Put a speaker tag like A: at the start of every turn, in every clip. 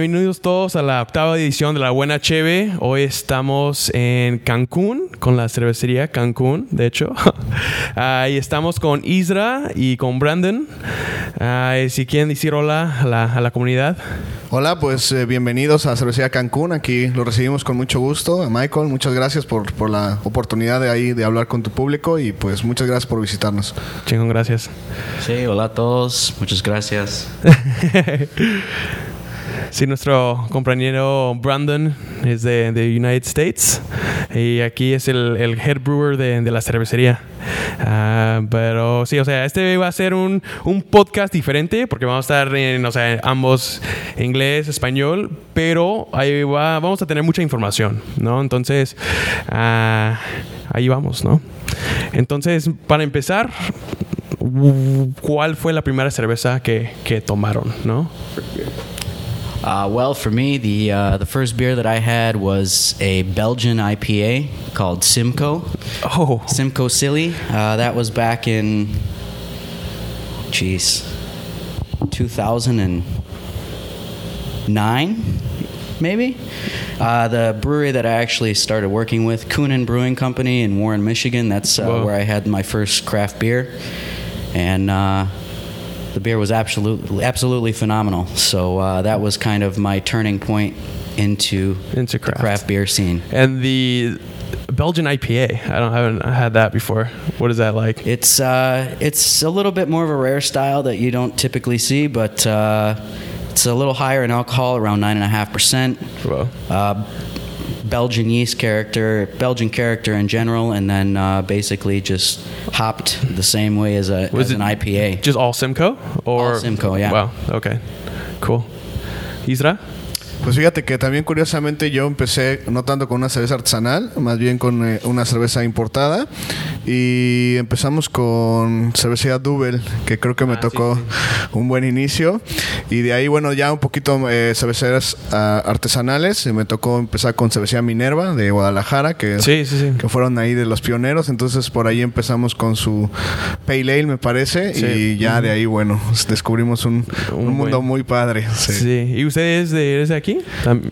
A: Bienvenidos todos a la octava edición de La Buena Cheve. Hoy estamos en Cancún, con la cervecería Cancún, de hecho. Ah, y estamos con Isra y con Brandon. Ah, si quieren decir hola a la, a la comunidad.
B: Hola, pues eh, bienvenidos a Cervecería Cancún. Aquí lo recibimos con mucho gusto. Michael, muchas gracias por, por la oportunidad de ahí de hablar con tu público y pues muchas gracias por visitarnos.
A: Chingón, gracias.
C: Sí, hola a todos. Muchas gracias.
A: Sí, nuestro compañero Brandon es de, de United States y aquí es el, el head brewer de, de la cervecería. Ah, pero sí, o sea, este va a ser un, un podcast diferente porque vamos a estar en, o sea, ambos inglés, español, pero ahí va, vamos a tener mucha información, ¿no? Entonces, ah, ahí vamos, ¿no? Entonces, para empezar, ¿cuál fue la primera cerveza que, que tomaron, no?
C: Uh, well, for me, the uh, the first beer that I had was a Belgian IPA called Simcoe.
A: Oh,
C: Simcoe Silly. Uh, that was back in, jeez, 2009, maybe. Uh, the brewery that I actually started working with, Coonan Brewing Company in Warren, Michigan. That's uh, where I had my first craft beer, and uh, the beer was absolutely absolutely phenomenal. So uh, that was kind of my turning point into
A: Into
C: the
A: craft.
C: craft beer scene.
A: And the Belgian IPA. I don't I haven't had that before. What is that like?
C: It's uh, it's a little bit more of a rare style that you don't typically see, but uh, it's a little higher in alcohol, around nine and a half percent. Belgian yeast character, Belgian character in general, and then uh, basically just hopped the same way as, a,
A: Was
C: as
A: it
C: an IPA.
A: just all Simcoe or
C: All Simcoe, yeah.
A: Wow. Okay. Cool. Isra.
B: Pues fíjate que también curiosamente yo empecé no tanto con una cerveza artesanal, más bien con eh, una cerveza importada y empezamos con cervecería Double, que creo que me tocó un buen inicio y de ahí bueno ya un poquito eh, cerveceras ah, artesanales, y me tocó empezar con cervecería Minerva de Guadalajara, que
A: Sí, sí, sí.
B: que fueron ahí de los pioneros, entonces por ahí empezamos con su Pale Ale me parece
A: Sí.
B: y ya de ahí bueno descubrimos un,
A: Un
B: un mundo
A: buen-
B: muy padre. sí.
A: Sí. ¿Y ustedes de, eres de aquí?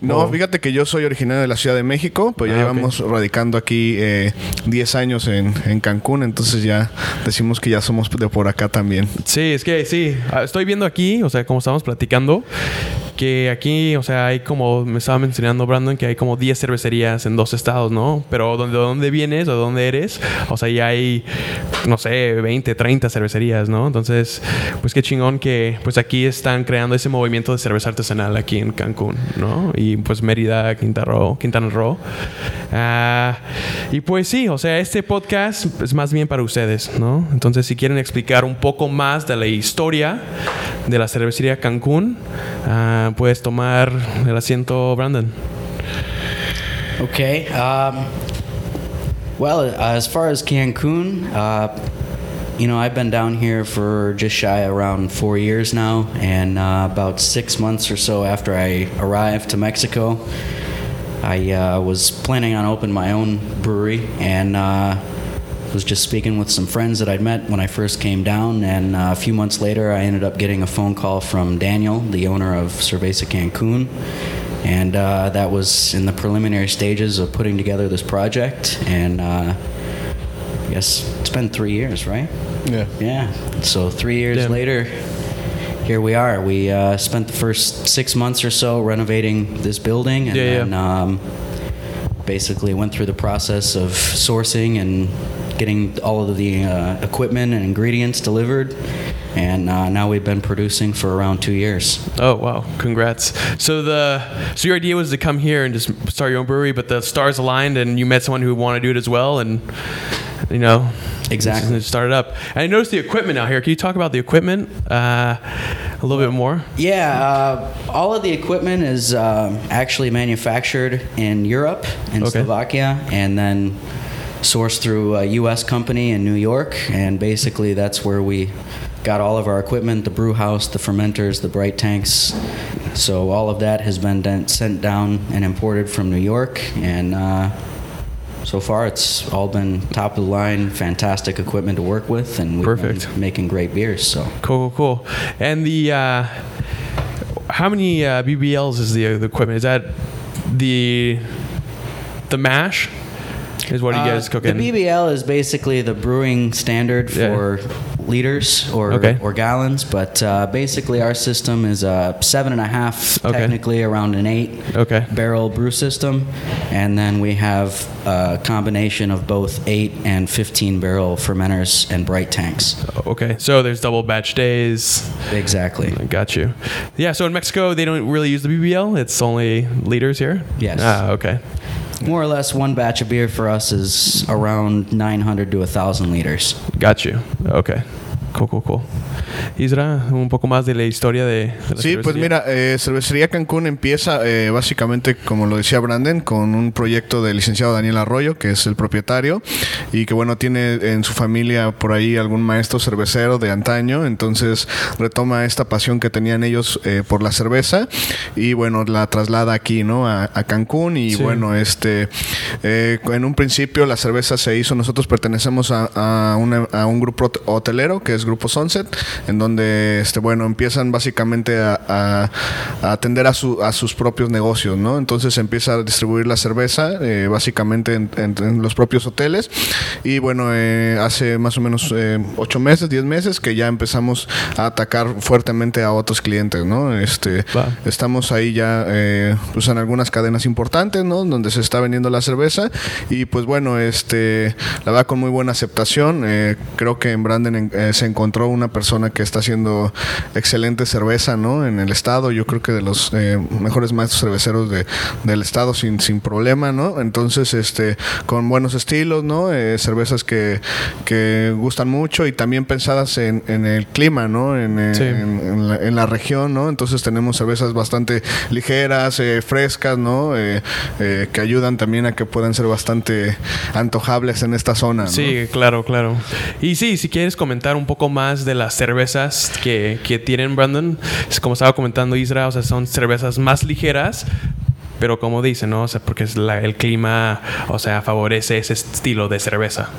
B: No,
A: o-
B: fíjate que yo soy originario de la Ciudad de México, pero ya
A: Ah,
B: llevamos radicando aquí eh, 10 años en, en Cancún, entonces ya decimos que ya somos de por acá también.
A: Sí, es que sí. Ah, Estoy viendo aquí, o sea, como estamos platicando, que aquí, o sea, hay como, me estaba mencionando Brandon, que hay como 10 cervecerías en dos estados, ¿no? Pero ¿de dónde vienes o de dónde eres? O sea, ya hay, no sé, 20, 30 cervecerías, ¿no? Entonces, pues qué chingón que pues aquí están creando ese movimiento de cerveza artesanal aquí en Cancún, ¿no? Y pues Mérida, Quintana Roo. Ah, y pues sí, o sea, este podcast es más bien para ustedes, ¿no? Entonces, si quieren explicar un poco más de la historia de la cervecería Cancún, ah, puedes tomar el asiento, Brandon.
C: Okay. Um, well, uh, as far as Cancun, uh, you know, I've been down here for just shy around four years now, and uh, about six months or so after I arrived to Mexico, I uh, was planning on opening my own brewery, and uh, was just speaking with some friends that I'd met when I first came down, and uh, a few months later, I ended up getting a phone call from Daniel, the owner of Cerveza Cancun, and uh, that was in the preliminary stages of putting together this project. And uh, I guess it's been three years, right?
B: Yeah.
C: Yeah. So three years
A: Yeah.
C: later, here we are. We uh, spent the first six months or so renovating this building, and
A: Yeah, yeah.
C: um, basically went through the process of sourcing and getting all of the uh, equipment and ingredients delivered. And uh, now we've been producing for around two years.
A: Oh wow! Congrats. So the so your idea was to come here and just start your own brewery, but the stars aligned, and you met someone who wanted to do it as well, and you know
C: Exactly.
A: just started up. And I noticed the equipment out here. Can you talk about the equipment uh, a little bit more?
C: Yeah, uh, all of the equipment is um actually manufactured in Europe, in
A: Okay.
C: Slovakia, and then sourced through a U.S. company in New York. And basically, that's where we got all of our equipment the brew house, the fermenters, the bright tanks. So, all of that has been sent down and imported from New York. And uh, so far, it's all been top of the line, fantastic equipment to work with, and we've
A: Perfect.
C: been making great beers. So.
A: Cool, cool, cool. And the uh, how many uh, BBLs is the, the equipment? Is that the the mash? Is what you
C: Uh,
A: guys cook
C: the? BBL is basically the brewing standard
A: Yeah.
C: Liters or
A: Okay.
C: or gallons, but uh, basically our system is a seven and a half,
A: Okay.
C: technically around an eight
A: Okay.
C: barrel brew system, and then we have a combination of both eight and fifteen barrel fermenters and bright tanks.
A: Okay, so there's double batch days.
C: Exactly.
A: Got you. Yeah, so in Mexico they don't really use the BBL. It's only liters here.
C: Yes.
A: Ah, okay.
C: More or less, one batch of beer for us is around 900 to 1,000 liters.
A: Got you. Okay. Cool, cool, cool. Isra, un poco más de la historia de, de la
B: Sí, pues mira, eh, Cervecería Cancún empieza eh, básicamente, como lo decía Brandon, con un proyecto del licenciado Daniel Arroyo, que es el propietario, y que bueno, tiene en su familia por ahí algún maestro cervecero de antaño, entonces retoma esta pasión que tenían ellos eh, por la cerveza y bueno, la traslada aquí, ¿no? A, a Cancún y
A: Sí.
B: bueno, este, eh, en un principio la cerveza se hizo, nosotros pertenecemos a, a una- a un grupo hot- hotelero que es Grupo Sunset, en donde, este, bueno, empiezan básicamente a, a- a atender a, su- a sus propios negocios, ¿no? Entonces empieza a distribuir la cerveza, eh, básicamente en, en- en los propios hoteles. Y bueno, eh, hace más o menos eh, ocho meses, diez meses, que ya empezamos a atacar fuertemente a otros clientes, ¿no? Este. Estamos ahí ya eh, pues en algunas cadenas importantes, ¿no? Donde se está vendiendo la cerveza y pues bueno, este la verdad con muy buena aceptación. Eh, creo que en Brandon en- eh, se encontró una persona que está haciendo excelente cerveza, ¿no? En el estado, yo creo que de los eh, mejores maestros cerveceros de, del estado sin, sin problema, ¿no? Entonces, este con buenos estilos, ¿no? Eh, cervezas que, que gustan mucho y también pensadas en, en el clima, ¿no? En,
A: Sí.
B: en- en la, en la región, ¿no? Entonces tenemos cervezas bastante ligeras, eh, frescas, ¿no? Eh, eh, que ayudan también a que puedan ser bastante antojables en esta zona, ¿no?
A: Sí, claro, claro. Y sí, si quieres comentar un poco más de las cervezas que, que tienen Brandon, es como estaba comentando Isra, o sea, son cervezas más ligeras, pero como dicen, ¿no? O sea, porque es la- el clima, o sea, favorece ese estilo de cerveza.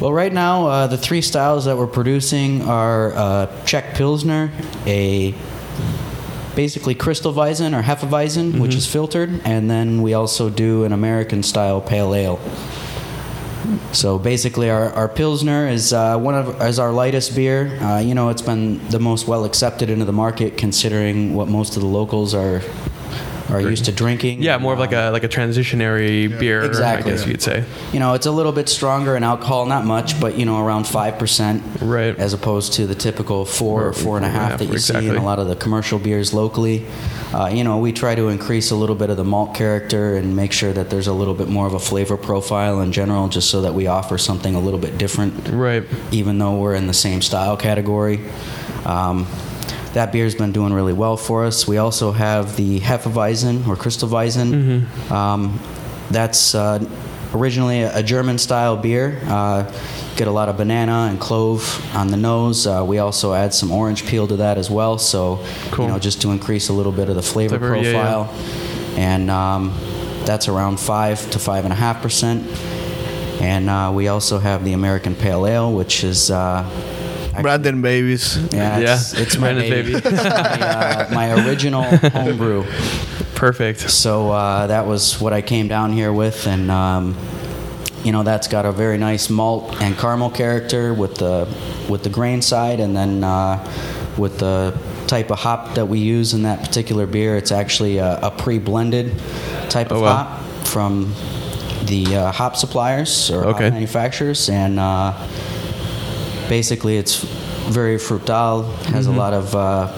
C: Well, right now, uh, the three styles that we're producing are uh, Czech Pilsner, a basically crystal Weizen or Hefeweizen, which is filtered, and then we also do an American style pale ale. So basically, our, our Pilsner is uh, one of is our lightest beer. Uh, you know, it's been the most well accepted into the market, considering what most of the locals are are used to drinking.
A: Yeah, more of like a like a transitionary beer,
C: Exactly.
A: I guess you'd say.
C: You know, it's a little bit stronger in alcohol, not much, but you know, around five percent,
A: Right.
C: as opposed to the typical four or four and a half
A: Yeah,
C: that you see in a lot of the commercial beers locally. Uh, you know, we try to increase a little bit of the malt character and make sure that there's a little bit more of a flavor profile in general, just so that we offer something a little bit different,
A: Right.
C: even though we're in the same style category. Um, that beer's been doing really well for us. We also have the Hefeweizen or Crystal Weizen. Um, that's uh, originally a, German style beer. Uh, get a lot of banana and clove on the nose. Uh, we also add some orange peel to that as well. So,
A: Cool.
C: you know, just to increase a little bit of the flavor
A: Flavor, yeah, yeah.
C: profile. And um, that's around five to five and a half percent. And uh, we also have the American Pale Ale, which is uh,
B: Brandon Babies.
C: yeah, it's,
A: Yeah,
C: it's my
A: Brandon's
C: baby.
A: baby.
C: It's my, uh, my original homebrew.
A: Perfect.
C: So uh, that was what I came down here with, and um, you know that's got a very nice malt and caramel character with the with the grain side, and then uh, with the type of hop that we use in that particular beer, it's actually a, a pre-blended type of
A: Oh, wow.
C: hop from the uh, hop suppliers or hop manufacturers, and uh, basically it's very frutal, has a lot of uh,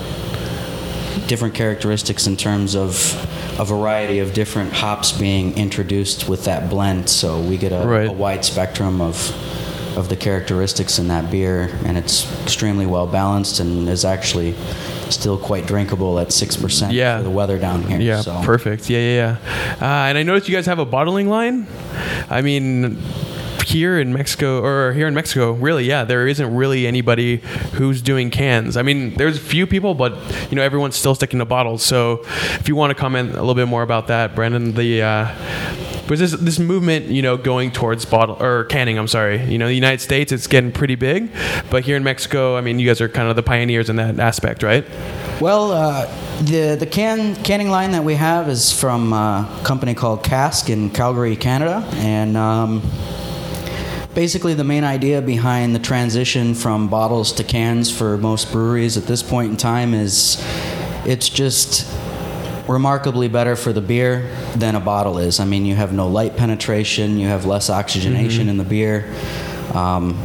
C: different characteristics in terms of a variety of different hops being introduced with that blend. So we get a,
A: Right.
C: a wide spectrum of of the characteristics in that beer, and it's extremely well balanced and is actually still quite drinkable at six percent
A: Yeah.
C: for the weather down here.
A: Yeah,
C: so.
A: perfect. Yeah, yeah, yeah. Uh, and I noticed you guys have a bottling line. I mean, here in Mexico, or here in Mexico, really, yeah, there isn't really anybody who's doing cans. I mean, there's a few people, but you know, everyone's still sticking to bottles. So, if you want to comment a little bit more about that, Brandon, the uh, pues this this movement, you know, going towards bottle or canning. I'm sorry. You know, the United States, it's getting pretty big, but here in Mexico, I mean, you guys are kind of the pioneers in that aspect, right?
C: Well, uh, the the can canning line that we have is from uh, a company called Cask in Calgary, Canada, and. Um, basically, the main idea behind the transition from bottles to cans for most breweries at this point in time is it's just remarkably better for the beer than a bottle is. I mean, you have no light penetration, you have less oxygenation in the beer. Um,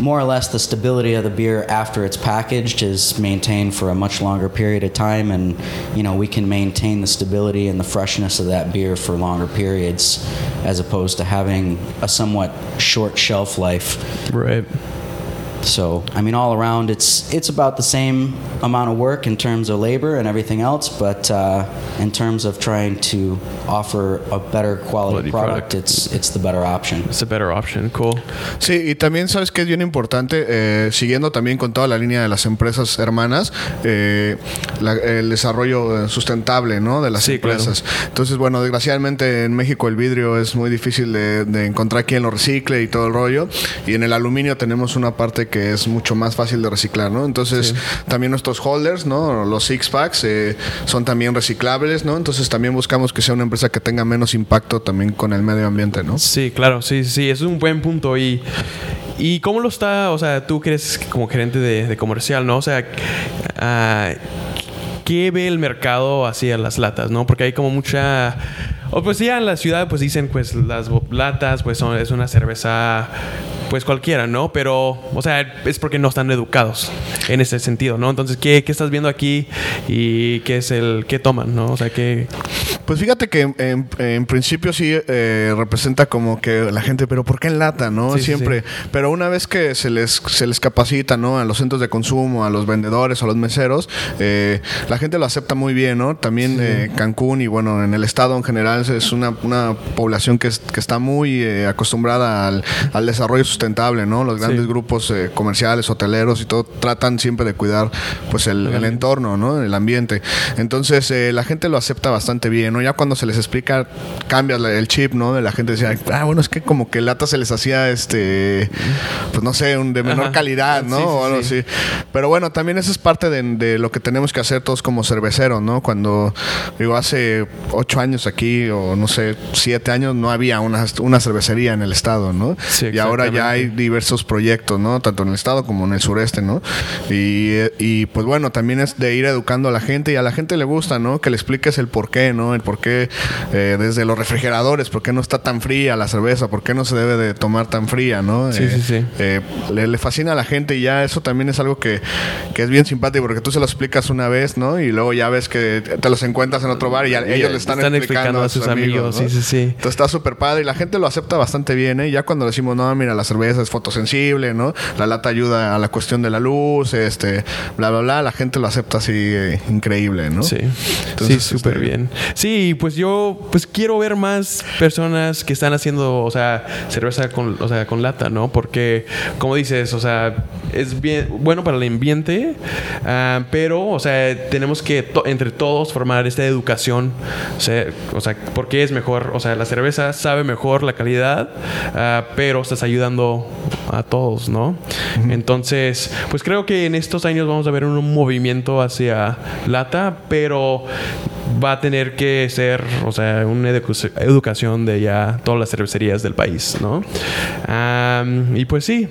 C: more or less, the stability of the beer after it's packaged is maintained for a much longer period of time, and you know we can maintain the stability and the freshness of that beer for longer periods, as opposed to having a somewhat short shelf life.
A: Right.
C: So, I mean, all around, it's it's about the same amount of work in terms of labor and everything else, but uh, in terms of trying to offer a better quality
A: Quality
C: product,
A: product.
C: it's it's the better option.
A: It's a better option. Cool.
B: Sí, y también sabes que es bien importante, eh, siguiendo también con toda la línea de las empresas hermanas, eh, la- el desarrollo sustentable ¿no? de las
A: Sí,
B: empresas. Entonces, bueno, desgraciadamente en México el vidrio es muy difícil de, de encontrar quien lo recicle y todo el rollo. Y en el aluminio tenemos una parte que es mucho más fácil de reciclar, ¿no? Entonces, también nuestros holders, ¿no? Los six packs eh, son también reciclables, ¿no? Entonces, también buscamos que sea una empresa que tenga menos impacto también con el medio ambiente, ¿no?
A: Sí, claro, sí, sí, es un buen punto. Y, ¿Y cómo lo está, o sea, tú que eres como gerente de, de comercial, ¿no? O sea, ah, ¿qué ve el mercado hacia las latas, no? Porque hay como mucha... O pues ya en la ciudad pues dicen pues las latas pues son, es una cerveza pues cualquiera, ¿no? Pero, o sea, es porque no están educados en ese sentido, ¿no? Entonces, ¿qué, qué estás viendo aquí y qué es el... qué toman, ¿no? O sea, ¿qué...
B: Pues fíjate que en, en principio sí eh, representa como que la gente, pero ¿por qué en lata, no?
A: Sí, sí,
B: Siempre. Pero una vez que se les, se les capacita, ¿no? A los centros de consumo, a los vendedores, a los meseros, eh, la gente lo acepta muy bien, ¿no? También eh, Cancún y bueno, en el estado en general es una, una población que, es- que está muy eh, acostumbrada al, al desarrollo sustentable, ¿no? Los grandes
A: Sí.
B: grupos eh, comerciales, hoteleros y todo tratan siempre de cuidar pues el, el entorno, ¿no? El ambiente. Entonces eh, la gente lo acepta bastante bien, ¿no? Ya cuando se les explica, cambia la- el chip, ¿no? De la gente decía, ah, bueno, es que como que lata se les hacía, este, pues no sé, un de menor
A: Ajá.
B: calidad, ¿no?
A: Sí, sí,
B: o algo
A: sí.
B: así. Pero bueno, también eso es parte de, de lo que tenemos que hacer todos como cerveceros, ¿no? Cuando, digo, hace ocho años aquí, o no sé, siete años, no había una, una cervecería en el estado, ¿no?
A: Sí,
B: y ahora ya hay diversos proyectos, ¿no? Tanto en el estado como en el sureste, ¿no? Y, y, pues bueno, también es de ir educando a la gente y a la gente le gusta, ¿no? Que le expliques el por qué, ¿no? El por qué eh, desde los refrigeradores, por qué no está tan fría la cerveza, por qué no se debe de tomar tan fría, ¿no?
A: Sí,
B: Eh,
A: sí, sí.
B: eh, le, le fascina a la gente y ya eso también es algo que, que es bien simpático porque tú se lo explicas una vez, ¿no? Y luego ya ves que te los encuentras en otro bar y ellos le están, explicando, a sus amigos. ¿no?
A: Sí, sí, sí.
B: Entonces está súper padre y la gente lo acepta bastante bien, ¿eh? Ya cuando decimos, no, mira, la cerveza es fotosensible, ¿no? La lata ayuda a la cuestión de la luz, este, bla, bla, bla, la gente lo acepta así eh, increíble, ¿no?
A: Sí,
B: Entonces,
A: sí, súper
B: este,
A: bien. Sí, pues yo pues quiero ver más personas que están haciendo, o sea, cerveza con, o sea, con lata, ¿no? Porque, como dices, o sea, es bien bueno para el ambiente, ah, pero, o sea, tenemos que to- entre todos formar esta educación, o sea, o sea, porque es mejor, o sea, la cerveza sabe mejor la calidad, ah, pero estás ayudando a todos, ¿no? Entonces, pues creo que en estos años vamos a ver un movimiento hacia lata, pero va a tener que ser, o sea, una educación de ya todas las cervecerías del país, ¿no? Y pues sí.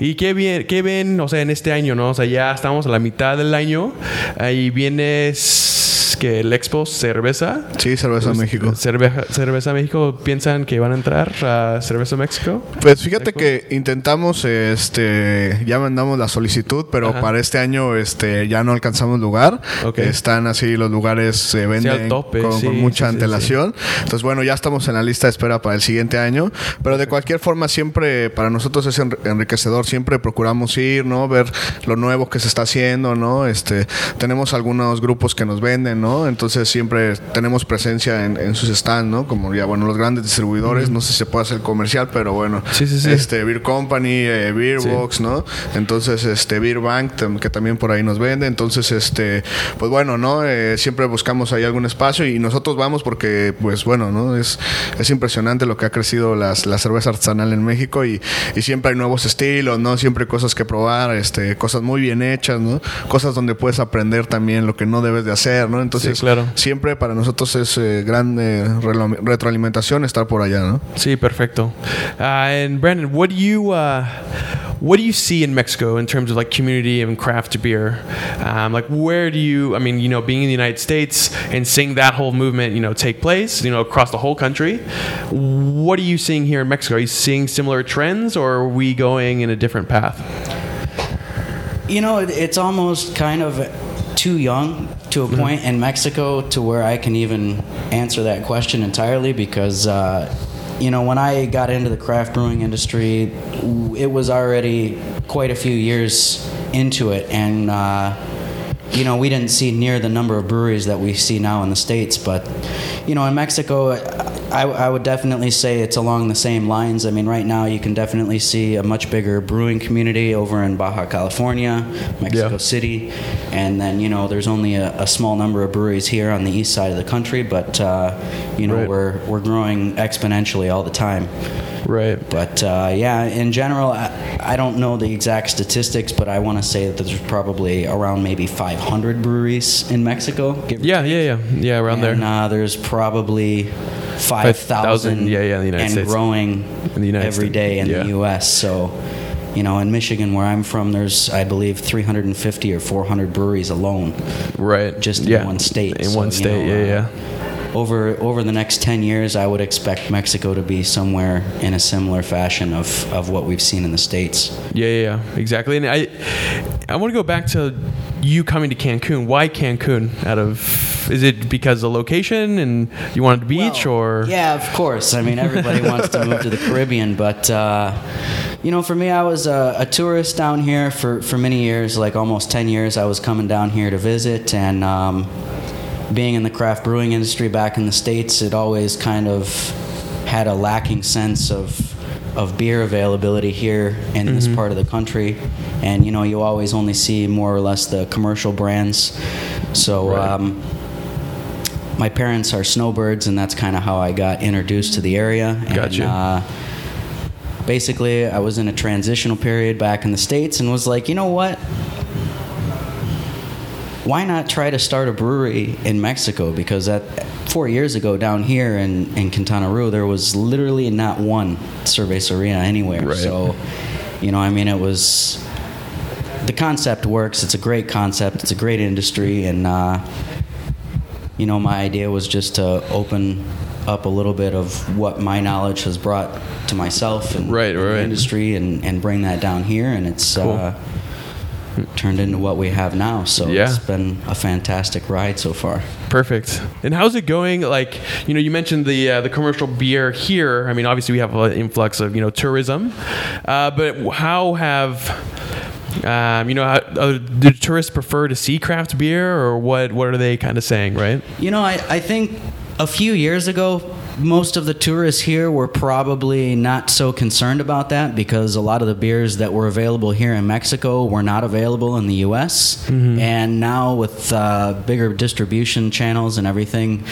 A: Y qué bien, qué ven, o sea, en este año, ¿no? O sea, ya estamos a la mitad del año. Ahí viene s- que el Expo Cerveza.
B: Sí, cerveza
A: Pues,
B: México.
A: Cerveza, cerveza México, ¿piensan que van a entrar a Cerveza México?
B: Pues fíjate que intentamos, este, ya mandamos la solicitud, pero
A: Ajá.
B: para este año, este, ya no alcanzamos lugar.
A: Ok.
B: Están así los lugares se venden
A: al tope,
B: con,
A: sí,
B: con mucha
A: sí, sí,
B: antelación. Entonces bueno, ya estamos en la lista de espera para el siguiente año. Pero de cualquier forma siempre para nosotros es enri- enriquecedor. Siempre procuramos ir, no, ver lo nuevo que se está haciendo, no. Este, tenemos algunos grupos que nos venden, no, ¿no? Entonces siempre tenemos presencia en, en sus stands, ¿no? Como ya, bueno, los grandes distribuidores, no sé si se puede hacer comercial, pero bueno,
A: Sí, sí, sí.
B: este Beer Company, eh, Beer Box, ¿no? Entonces, este Beer Bank, que también por ahí nos vende. Entonces, este, pues bueno, ¿no? Eh, siempre buscamos ahí algún espacio y nosotros vamos porque, pues bueno, ¿no? Es, es impresionante lo que ha crecido las, la cerveza artesanal en México y, y siempre hay nuevos estilos, ¿no? Siempre hay cosas que probar, este, cosas muy bien hechas, ¿no? Cosas donde puedes aprender también lo que no debes de hacer, ¿no? Entonces,
A: Sí, claro.
B: siempre para nosotros es eh, gran eh, relo- retroalimentación estar por allá, ¿no?
A: Sí, perfecto. Uh, and Brandon, what do you uh, what do you see in Mexico in terms of like community and craft beer? Um, like, where do you? I mean, you know, being in the United States and seeing that whole movement, you know, take place, you know, across the whole country. What are you seeing here in Mexico? Are you seeing similar trends, or are we going in a different path?
C: You know, it's almost kind of too young to a point in Mexico to where I can even answer that question entirely because, uh, you know, when I got into the craft brewing industry, it was already quite a few years into it. And, uh, you know, we didn't see near the number of breweries that we see now in the States. But, you know, in Mexico, I, I would definitely say it's along the same lines. I mean, right now you can definitely see a much bigger brewing community over in Baja California, Mexico
A: Yeah.
C: City. And then, you know, there's only a, a small number of breweries here on the east side of the country. But, uh, you know,
A: Right.
C: we're, we're growing exponentially all the time.
A: Right.
C: But uh, yeah, in general, I, I don't know the exact statistics, but I want to say that there's probably around maybe 500 breweries in Mexico.
A: Yeah, yeah, yeah, yeah. Around
C: and,
A: there.
C: uh, there's probably 5,000
A: yeah, yeah, in the United
C: and
A: States.
C: growing
A: In the United
C: every
A: States,
C: day in
A: yeah.
C: the U.S. So, you know, in Michigan, where I'm from, there's, I believe, 350 or 400 breweries alone
A: right.
C: just in one state.
A: In
C: So,
A: one
C: you
A: state.
C: know,
A: yeah,
C: uh,
A: yeah.
C: Over, over the next 10 years, I would expect Mexico to be somewhere in a similar fashion of, of what we've seen in the States.
A: Yeah, yeah, yeah, exactly. And I, I want to go back to you coming to Cancun. Why Cancun? Out of is it because the location and you wanted the beach
C: Well,
A: or
C: yeah of course i mean everybody wants to move to the caribbean but uh, you know for me i was a, a tourist down here for, for many years like almost 10 years i was coming down here to visit and um, being in the craft brewing industry back in the states it always kind of had a lacking sense of of beer availability here in this part of the country and you know you always only see more or less the commercial brands so
A: Right.
C: um, my parents are snowbirds, and that's kind of how I got introduced to the area. And,
A: Gotcha.
C: Uh, basically, I was in a transitional period back in the States and was like, you know what? Why not try to start a brewery in Mexico? Because that four years ago down here in, in Quintana Roo, there was literally not one cerveceria anywhere.
A: Right.
C: So, you know, I mean, it was the concept works. It's a great concept. It's a great industry, and uh, you know, my idea was just to open up a little bit of what my knowledge has brought to myself and
A: Right,
C: and the industry, and, and bring that down here, and it's
A: Cool.
C: uh, turned into what we have now. So
A: Yeah.
C: it's been a fantastic ride so far.
A: perfect? And how's it going? Like you know, you mentioned the uh, the commercial beer here. I mean, obviously we have an influx of you know tourism, uh, but how have um, you know, how, uh, do tourists prefer to see craft beer, or what? What are they kind of saying, right?
C: You know, I, I think a few years ago, most of the tourists here were probably not so concerned about that because a lot of the beers that were available here in Mexico were not available in the U.S. And now, with uh, bigger distribution channels and everything,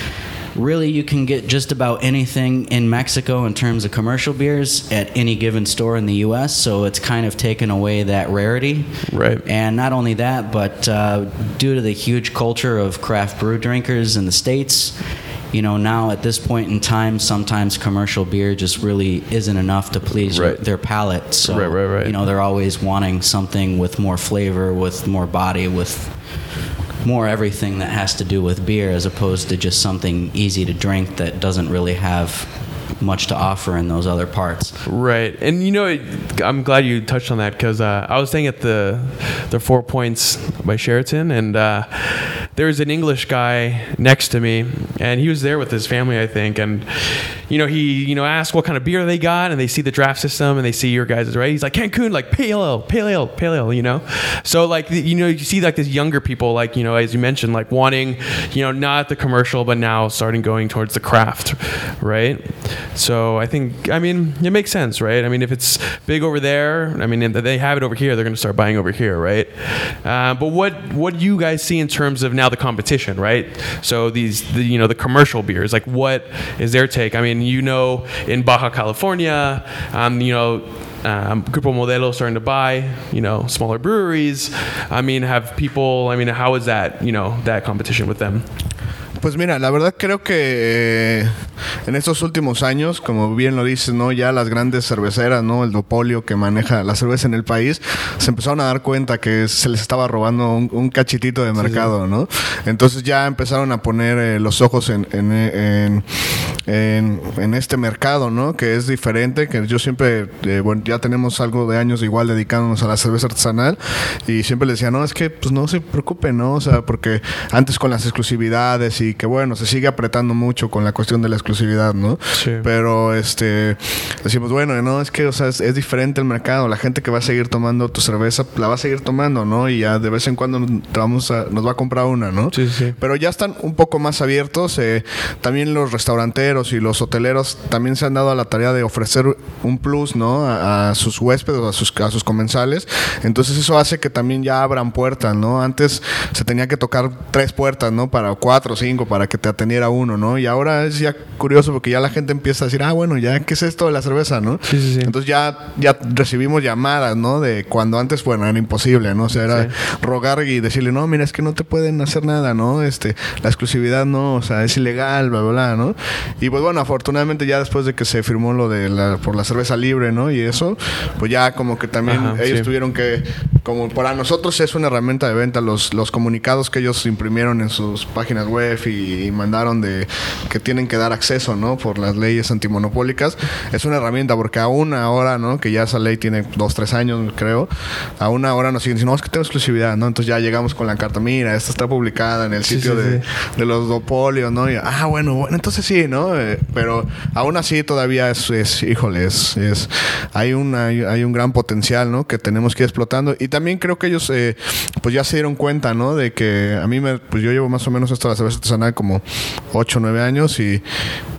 C: really you can get just about anything in Mexico in terms of commercial beers at any given store in the U.S. So it's kind of taken away that rarity.
A: Right.
C: And not only that, but uh, due to the huge culture of craft brew drinkers in the States, you know, now at this point in time, sometimes commercial beer just really isn't enough to please
A: Right.
C: their palate. So,
A: Right, right, right.
C: you know, they're always wanting something with more flavor, with more body, with more everything that has to do with beer as opposed to just something easy to drink that doesn't really have much to offer in those other parts.
A: Right, and you know, I'm glad you touched on that because uh, I was staying at the the Four Points by Sheraton, and uh, there was an English guy next to me, and he was there with his family, I think, and you know, he, you know, asks what kind of beer they got, and they see the draft system, and they see your guys' right. He's like Cancun, like pale ale, pale ale, pale ale, you know. So like, you know, you see like these younger people, like you know, as you mentioned, like wanting, you know, not the commercial, but now starting going towards the craft, right? So I think, I mean, it makes sense, right? I mean, if it's big over there, I mean, if they have it over here, they're going to start buying over here, right? Uh, but what what do you guys see in terms of now the competition, right? So these, the, you know, the commercial beers, like what is their take? I mean, you know, in Baja California, um, you know. Um, Grupo Modelo starting to buy, you know, smaller breweries. I mean, have people? I mean, how is that, you know, that competition with them?
B: Pues mira, la verdad creo que eh, en estos últimos años, como bien lo dices, ¿no? Ya las grandes cerveceras, ¿no? El dopolio que maneja la cerveza en el país, se empezaron a dar cuenta que se les estaba robando un, cachitito de mercado, ¿no? Entonces ya empezaron a poner eh, los ojos en, en, en, este mercado, ¿no? Que es diferente, que yo siempre, eh, bueno, ya tenemos algo de años igual dedicándonos a la cerveza artesanal y siempre les decía, no, es que pues no se preocupen, ¿no? O sea, porque antes con las exclusividades y que bueno, se sigue apretando mucho con la cuestión de la exclusividad, ¿no? Sí. Pero este decimos, bueno, no, es que o sea, es, diferente el mercado, la gente que va a seguir tomando tu cerveza la va a seguir tomando, ¿no? Y ya de vez en cuando vamos a, nos va a comprar una, ¿no? Sí, sí. Pero ya están un poco más abiertos, eh, también los restauranteros y los hoteleros también se han dado a la tarea de ofrecer un plus, ¿no? A, sus huéspedes, a sus, a sus comensales. Entonces eso hace que también ya abran puertas, ¿no? Antes se tenía que tocar tres puertas, ¿no? Para cuatro, cinco para que te atendiera uno, ¿no? Y ahora es ya curioso porque ya la gente empieza a decir, ah, bueno, ya, ¿qué es esto de la cerveza, no? Sí, sí, sí. Entonces ya, ya recibimos llamadas, ¿no? De cuando antes, bueno, era imposible, ¿no? O sea, era rogar y decirle, no, mira, es que no te pueden hacer nada, ¿no? Este, la exclusividad no, o sea, es ilegal, bla, bla, bla, ¿no? Y pues bueno, afortunadamente ya después de que se firmó lo de la, por la cerveza libre, ¿no? Y eso, pues ya como que también ellos tuvieron que, como para nosotros es una herramienta de venta, los, los comunicados que ellos imprimieron en sus páginas web y, mandaron de que tienen que dar acceso, ¿no? Por las leyes antimonopólicas. Es una herramienta porque aún ahora, ¿no? Que ya esa ley tiene dos, tres años, creo. Aún ahora nos siguen diciendo, no, es que tengo exclusividad, ¿no? Entonces ya llegamos con la carta, mira, esta está publicada en el sitio de, de, los dopolios, ¿no? Y, ah, bueno, bueno, entonces sí, ¿no? Eh, pero aún así todavía es, es híjole, es, hay, una, hay, un gran potencial, ¿no? Que tenemos que ir explotando. Y también creo que ellos, eh, pues ya se dieron cuenta, ¿no? De que a mí me, pues yo llevo más o menos esto de la cerveza como 8 o 9 años y,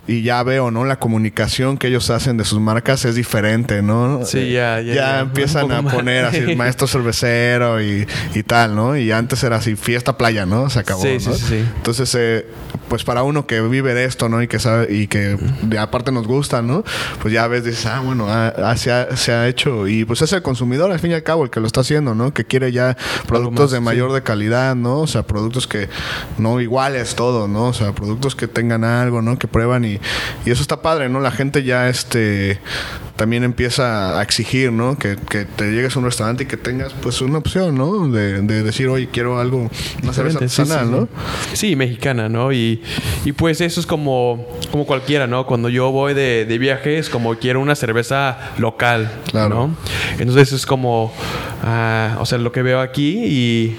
B: y ya veo, ¿no? La comunicación que ellos hacen de sus marcas es diferente, ¿no?
A: Sí, ya,
B: ya. Ya, empiezan a poner así, maestro cervecero y, y, tal, ¿no? Y antes era así, fiesta playa, ¿no? Se acabó. Sí, sí, sí. Entonces, eh, pues para uno que vive de esto, ¿no? Y que sabe, y que aparte nos gusta, ¿no? Pues ya ves, dices, ah, bueno, ah, ah, se, ha, se, ha, hecho. Y pues es el consumidor, al fin y al cabo, el que lo está haciendo, ¿no? Que quiere ya productos de mayor de calidad, ¿no? O sea, productos que no iguales todo, ¿no? O sea, productos que tengan algo, ¿no? Que prueban y y, eso está padre, ¿no? La gente ya este también empieza a exigir, ¿no? Que, te llegues a un restaurante y que tengas pues una opción, ¿no? De, decir, oye, quiero algo, una cerveza artesanal, ¿no?
A: Sí, mexicana, ¿no? Y, pues eso es como, como cualquiera, ¿no? Cuando yo voy de, de viaje es como quiero una cerveza local, claro. ¿no? Entonces es como, ah, o sea, lo que veo aquí y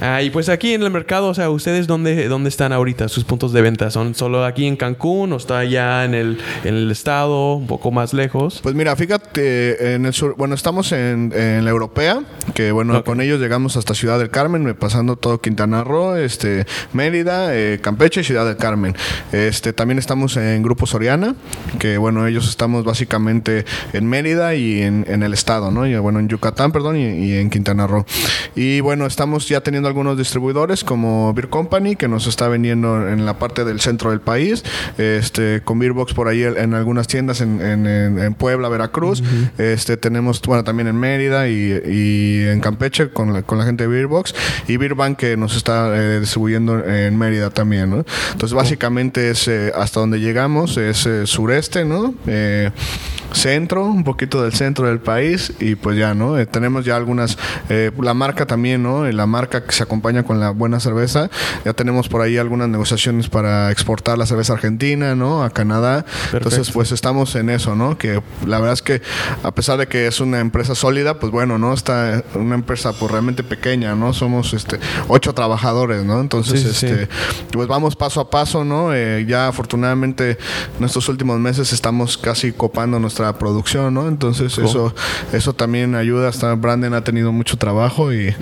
A: Ah, y pues aquí en el mercado, o sea, ¿ustedes dónde, dónde están ahorita sus puntos de venta? ¿Son solo aquí en Cancún o está allá en el, en el estado, un poco más lejos?
B: Pues mira, fíjate, en el sur, bueno, estamos en, en la europea, que bueno, con ellos llegamos hasta Ciudad del Carmen, pasando todo Quintana Roo, este, Mérida, eh, Campeche y Ciudad del Carmen. Este, también estamos en Grupo Soriana, que bueno, ellos estamos básicamente en Mérida y en, en el estado, ¿no? Y bueno, en Yucatán, perdón, y, y en Quintana Roo. Y bueno, estamos ya teniendo algunos distribuidores como Beer Company, que nos está vendiendo en la parte del centro del país, este, con Beerbox por ahí en algunas tiendas en, en, Puebla, Veracruz. este, tenemos, bueno, también en Mérida y, en Campeche con la, con la gente de Beerbox. Y Beerbank que nos está eh, distribuyendo en Mérida también, Entonces, básicamente es eh, hasta donde llegamos, es eh, sureste, ¿no? Centro, un poquito del centro del país y pues ya, ¿no? Eh, tenemos ya algunas, eh, la marca también, ¿no? La marca que se acompaña con la buena cerveza, ya tenemos por ahí algunas negociaciones para exportar la cerveza argentina, ¿no? A Canadá. Entonces, pues estamos en eso, ¿no? Que la verdad es que a pesar de que es una empresa sólida, pues bueno, ¿no? Está una empresa pues realmente pequeña, ¿no? Somos este ocho trabajadores, ¿no? Entonces, este, pues vamos paso a paso, ¿no? Eh, ya afortunadamente en estos últimos meses estamos casi copando nuestra producción, ¿no? Entonces eso, eso también ayuda. Hasta Brandon ha tenido mucho trabajo y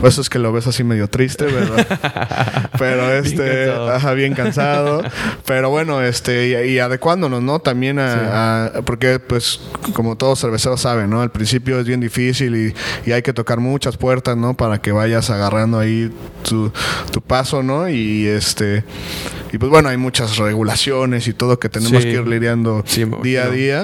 B: por, eso, es que lo ves así medio triste, ¿verdad? Pero este, bien bien cansado. Pero bueno, este, y, adecuándonos, ¿no? También a, porque pues como todos cerveceros saben, ¿no? Al principio es bien difícil y, y, hay que tocar muchas puertas, ¿no? Para que vayas agarrando ahí tu, tu paso, ¿no? Y este y pues bueno, hay muchas regulaciones y todo que tenemos que ir lidiando día a día.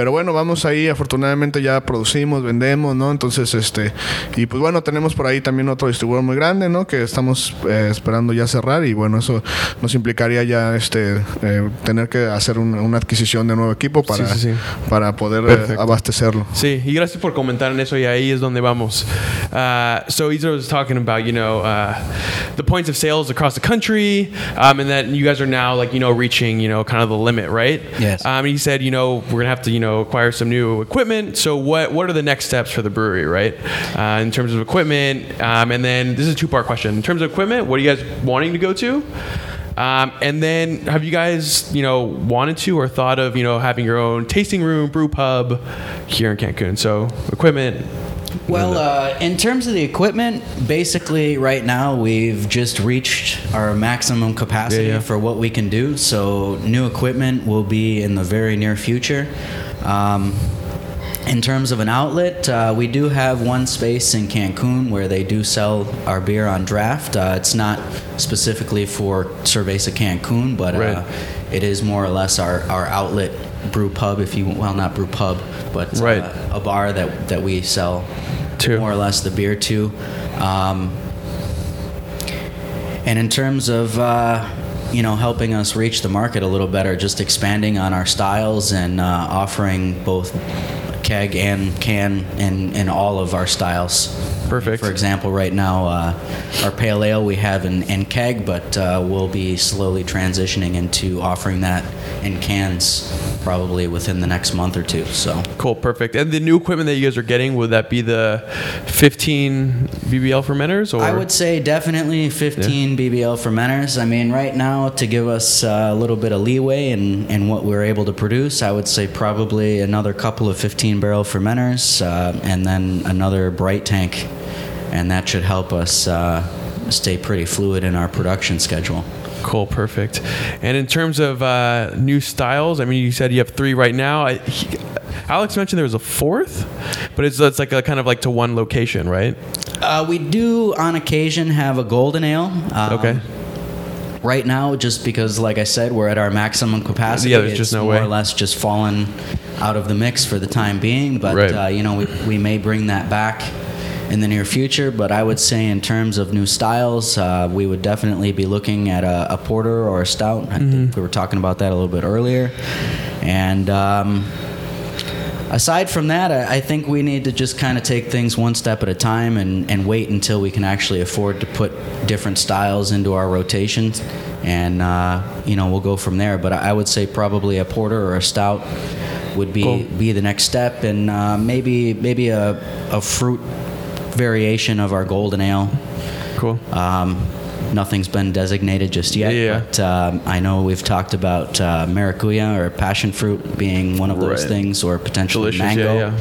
B: Pero bueno, vamos ahí, afortunadamente ya producimos, vendemos, ¿no? Entonces, este, y pues bueno, tenemos por ahí también otro distribuidor muy grande, ¿no? Que estamos eh, esperando ya cerrar y bueno, eso nos implicaría ya este eh, tener que hacer una adquisición de nuevo equipo para, para poder eh, abastecerlo.
A: Sí, y gracias por comentar en eso y ahí es donde vamos. Uh, so Israel was talking about, you know, uh, the points of sales across the country um, and that you guys are now like you know reaching you know kind of the limit, right?
C: Yes.
A: Um, and he said you know we're gonna have to you know acquire some new equipment. So what what are the next steps for the brewery, right? Uh, in terms of equipment, um, and then this is a two part question. In terms of equipment, what are you guys wanting to go to? Um, and then, have you guys, you know, wanted to or thought of, you know, having your own tasting room, brew pub here in Cancun? So, equipment,
C: well, uh, in terms of the equipment, basically right now we've just reached our maximum capacity yeah, yeah. for what we can do. So new equipment will be in the very near future. Um, in terms of an outlet, uh, we do have one space in Cancun where they do sell our beer on draft. Uh, it's not specifically for Cerveza Cancun, but right. Uh, it is more or less our, our outlet brew pub, if you well, not brew pub, but uh, right. uh, a bar that that we sell to. more or less the beer to. Um, and in terms of uh, you know helping us reach the market a little better, just expanding on our styles and uh, offering both keg and can in, in all of our styles.
A: Perfect.
C: For example, right now, uh, our pale ale we have in, in keg, but uh, we'll be slowly transitioning into offering that in cans probably within the next month or two. So
A: cool, perfect. And the new equipment that you guys are getting, would that be the 15 BBL fermenters? Or
C: I would say definitely 15 yeah. BBL fermenters. I mean, right now to give us uh, a little bit of leeway in, in what we're able to produce, I would say probably another couple of 15 barrel fermenters, uh, and then another bright tank, and that should help us uh, stay pretty fluid in our production schedule.
A: Cool, perfect. And in terms of uh, new styles, I mean, you said you have three right now. I, he, Alex mentioned there was a fourth, but it's, it's like a kind of like to one location, right?
C: Uh, we do on occasion have a golden ale.
A: Um, okay.
C: Right now, just because, like I said, we're at our maximum capacity.
A: Yeah, there's just no
C: more
A: way.
C: or less just fallen out of the mix for the time being. But right. uh, you know, we, we may bring that back in the near future. But I would say, in terms of new styles, uh, we would definitely be looking at a, a porter or a stout. I mm-hmm. think we were talking about that a little bit earlier. And um, aside from that, I, I, think we need to just kind of take things one step at a time and, and wait until we can actually afford to put different styles into our rotations. And, uh, you know, we'll go from there. But I would say probably a porter or a stout would be, cool. be the next step. And uh, maybe, maybe a, a fruit variation of our golden ale.
A: Cool.
C: Um, nothing's been designated just yet.
A: Yeah.
C: But um, I know we've talked about uh, maracuya or passion fruit being one of those
A: right.
C: things, or potentially
A: Delicious,
C: mango.
A: Yeah,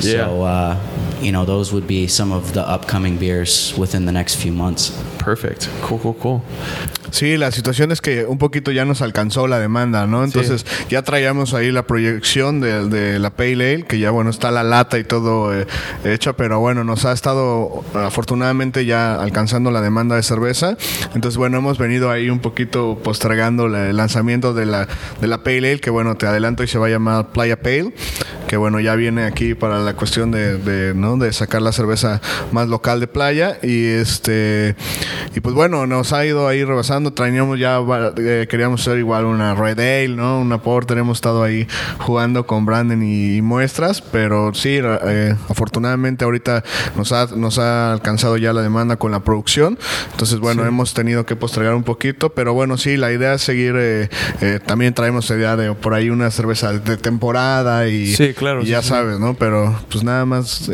A: yeah.
C: So, uh, you know, those would be some of the upcoming beers within the next few months.
A: Perfect. Cool, cool, cool.
B: Sí, la situación es que un poquito ya nos alcanzó la demanda, ¿no? Entonces ya traíamos ahí la proyección de, la Pale Ale, que ya bueno, está la lata y todo eh, hecha, pero bueno, nos ha estado afortunadamente ya alcanzando la demanda de cerveza. Entonces bueno, hemos venido ahí un poquito postergando el lanzamiento de la, de la Pale Ale, que bueno, te adelanto y se va a llamar Playa Pale. que bueno, ya viene aquí para la cuestión de, de, ¿no? de sacar la cerveza más local de playa y este y pues bueno, nos ha ido ahí rebasando, traíamos ya eh, queríamos hacer igual una Red Ale, ¿no? Una Porter, hemos estado ahí jugando con Brandon y, muestras, pero sí, eh, afortunadamente ahorita nos ha, nos ha alcanzado ya la demanda con la producción, entonces bueno, hemos tenido que postergar un poquito, pero bueno, sí, la idea es seguir, eh, también traemos idea de por ahí una cerveza de temporada y,
A: claro,
B: ya sabes, ¿no? Pero pues nada más